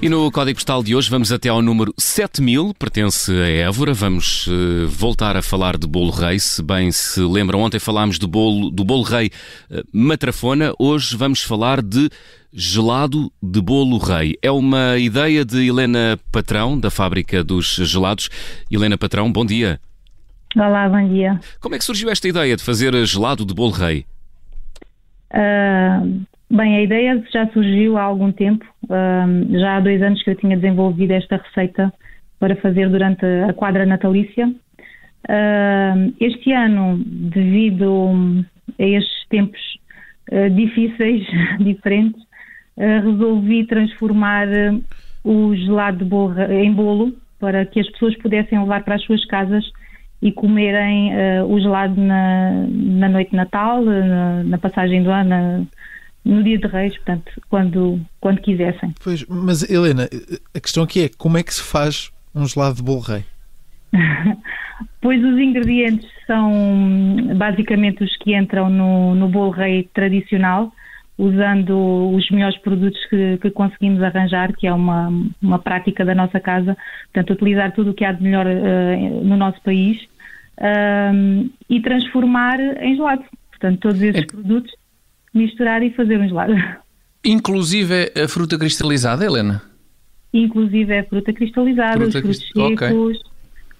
E no código postal de hoje vamos até ao número 7000, pertence a Évora. Vamos uh, voltar a falar de bolo rei. Se bem se lembram, ontem falámos do bolo, do bolo rei uh, matrafona. Hoje vamos falar de gelado de bolo rei. É uma ideia de Helena Patrão, da fábrica dos gelados. Helena Patrão, bom dia. Olá, bom dia. Como é que surgiu esta ideia de fazer gelado de bolo rei? Uh, bem, a ideia já surgiu há algum tempo. Já há dois anos que eu tinha desenvolvido esta receita para fazer durante a quadra natalícia. Este ano, devido a estes tempos difíceis, diferentes, resolvi transformar o gelado de bolo em bolo para que as pessoas pudessem levar para as suas casas e comerem o gelado na, na noite de Natal, na, na passagem do ano, no dia de Reis, portanto, quando, quando quisessem. Pois, mas Helena, a questão aqui é como é que se faz um gelado de bolo rei? pois os ingredientes são basicamente os que entram no, no bolo rei tradicional, usando os melhores produtos que, que, conseguimos arranjar, que é uma, uma prática da nossa casa, portanto, utilizar tudo o que há de melhor uh, no nosso país uh, e transformar em gelado. Portanto, todos esses é... produtos, misturar e fazer um gelado. Inclusive a fruta cristalizada, Helena? Inclusive a fruta cristalizada, fruta os frutos crist... secos. Okay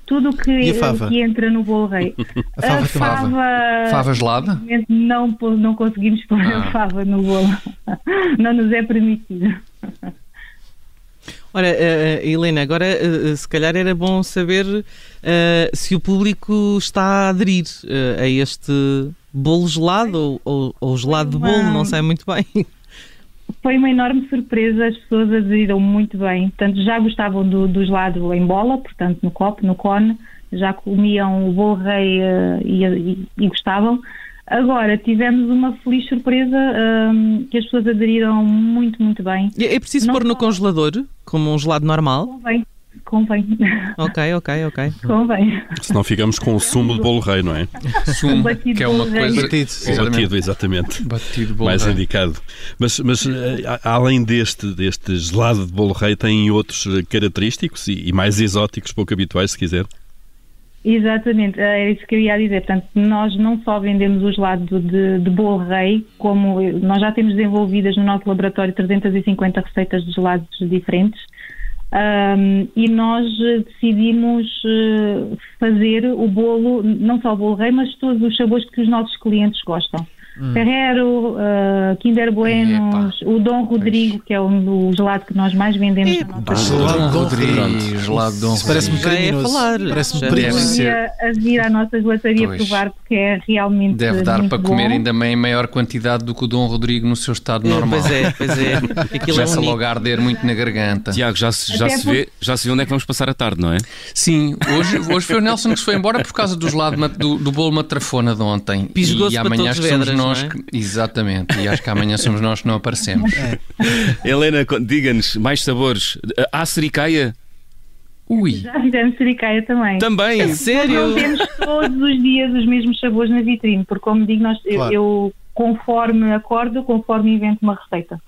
tudo que, que entra no bolo rei. A fava, a fava, fava gelada? Não, não conseguimos pôr ah. a fava no bolo. Não nos é permitido. Ora, uh, Helena, agora uh, se calhar era bom saber uh, se o público está a aderir a este bolo gelado ou, ou, ou gelado de bolo, não sei muito bem. Foi uma enorme surpresa, as pessoas aderiram muito bem. Portanto, já gostavam do, do gelado em bola, portanto, no copo, no cone, já comiam o bolo rei uh, e, e, e, gostavam. Agora, tivemos uma feliz surpresa um, que as pessoas aderiram muito, muito bem. É preciso Não pôr no congelador, como um gelado normal? Convém. Convém. Ok, ok, ok. Convém. Senão ficamos com o sumo de bolo rei, não é? Sumo, que é uma coisa... Batido, batido exatamente. Batido bolo Mais rei. indicado. Mas, mas eh, além deste, deste gelado de bolo rei, tem outros eh, característicos e, e mais exóticos, pouco habituais, se quiser? Exatamente, é isso que eu ia dizer. Portanto, nós não só vendemos o gelado de, de bolo rei, como nós já temos desenvolvidas no nosso laboratório 350 receitas de gelados diferentes, um, e nós decidimos eh, fazer o bolo, não só o bolo rei, mas todos os sabores que os nossos clientes gostam. Hum. Ferrero, uh, Kinder Buenos, Epa. o Dom Rodrigo, que é o, o, gelado que nós mais vendemos Epa. na nossa Gelado Dom Rodrigo. Gelado Dom Rodrigo. Parece-me criminoso. Parece-me perigoso. a vir à nossa gelataria pois. provar porque é realmente Deve dar para bom. comer ainda em maior quantidade do que o Dom Rodrigo no seu estado é, normal. Pois é, pois é. Aquilo Começa é logo a arder muito na garganta. Tiago, já se, já se, vê, já se vê onde é que vamos passar a tarde, não é? Sim, hoje, hoje foi o Nelson que se foi embora por causa do gelado do, do bolo matrafona de ontem. Pisgou-se e amanhã somos vedras, nós é? que, Exatamente, e acho que amanhã somos nós que não aparecemos. É. Helena, diga-nos, mais sabores. Há sericaia? Ui. Já fizemos sericaia também. Também? É sério? Não temos todos os dias os mesmos sabores na vitrine, porque como digo, nós, claro. eu, eu, conforme acordo, conforme invento uma receita.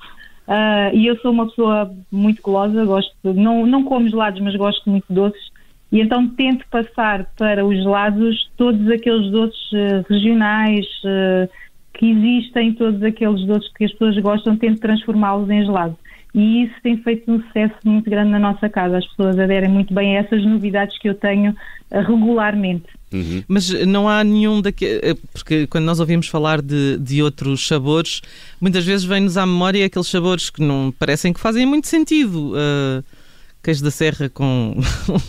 Uh, e eu sou uma pessoa muito golosa, gosto, não, não como gelados, mas gosto muito de doces. E então tento passar para os gelados todos aqueles doces uh, regionais, uh, que existem todos aqueles doces que as pessoas gostam, tento transformá-los em gelado. E isso tem feito um sucesso muito grande na nossa casa. As pessoas aderem muito bem a essas novidades que eu tenho uh, regularmente. Uhum. Mas não há nenhum daqueles. Eh, porque quando nós ouvimos falar de, de outros sabores, muitas vezes vem-nos à memória aqueles sabores que não parecem que fazem muito sentido. Uh, queijo da serra com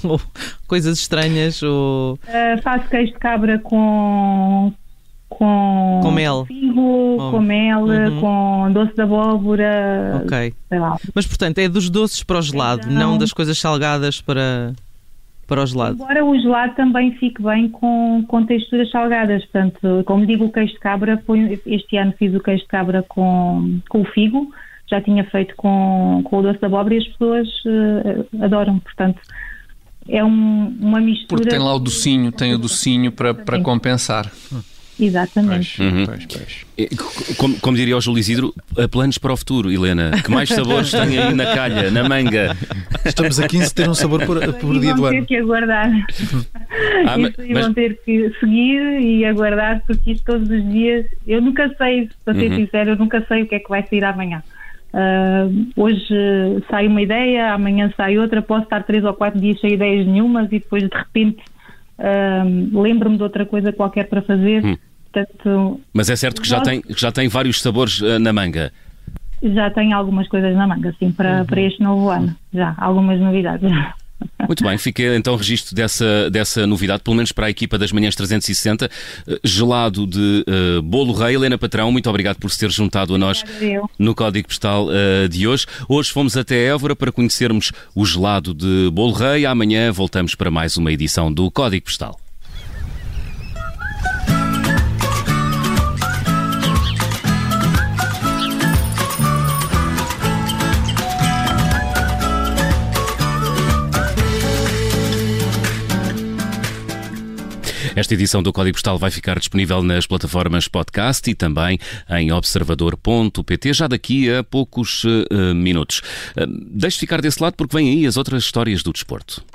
coisas estranhas ou... Uh, faço queijo de cabra com com, com mel, figo, oh. com mel, uhum. com doce de abóbora. Ok. Mas portanto é dos doces para o gelado, então, não das coisas salgadas para, para o gelado. Agora o gelado também fique bem com, com texturas salgadas. Portanto, como digo, o queijo de cabra, foi, este ano fiz o queijo de cabra com, com o figo, já tinha feito com, com o doce de abóbora e as pessoas uh, adoram. Portanto, é um, uma mistura. Porque tem lá o docinho, tem o docinho para, para compensar. Exatamente. Uhum. Como, como, diria o Júlio Isidro, planos para o futuro, Helena. Que mais sabores tem aí na calha, na manga? Estamos a 15 ter um sabor por, por dia do ano. Vão ter que aguardar. Ah, mas, mas... vão ter que seguir e aguardar, porque isto todos os dias. Eu nunca sei, para ser uhum. sincero, eu nunca sei o que é que vai sair amanhã. Uh, hoje sai uma ideia, amanhã sai outra, posso estar três ou quatro dias sem ideias nenhumas e depois de repente uh, lembro-me de outra coisa qualquer para fazer. Hum. Portanto, Mas é certo que já, tem, já tem vários sabores uh, na manga. Já tem algumas coisas na manga, sim, para, uhum. para este novo ano. Já, algumas novidades. Muito bem, fiquei então registro dessa, dessa novidade, pelo menos para a equipa das Manhãs 360. Eh, gelado de uh, Bolo Rei. Helena Patrão, muito obrigado por se ter juntado a nós no Código Postal uh, de hoje. Hoje fomos até Évora para conhecermos o gelado de Bolo Rei. Amanhã voltamos para mais uma edição do Código Postal. Esta edição do Código Postal vai ficar disponível nas plataformas podcast e também em observador.pt já daqui a poucos uh, minutos. Uh, deixe ficar desse lado porque vêm aí as outras histórias do desporto.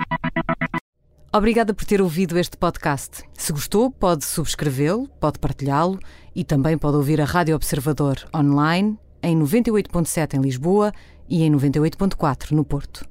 Obrigada por ter ouvido este podcast. Se gostou, pode subscrevê-lo, pode partilhá-lo e também pode ouvir a Rádio Observador online em 98.7 em Lisboa e em 98.4 no Porto.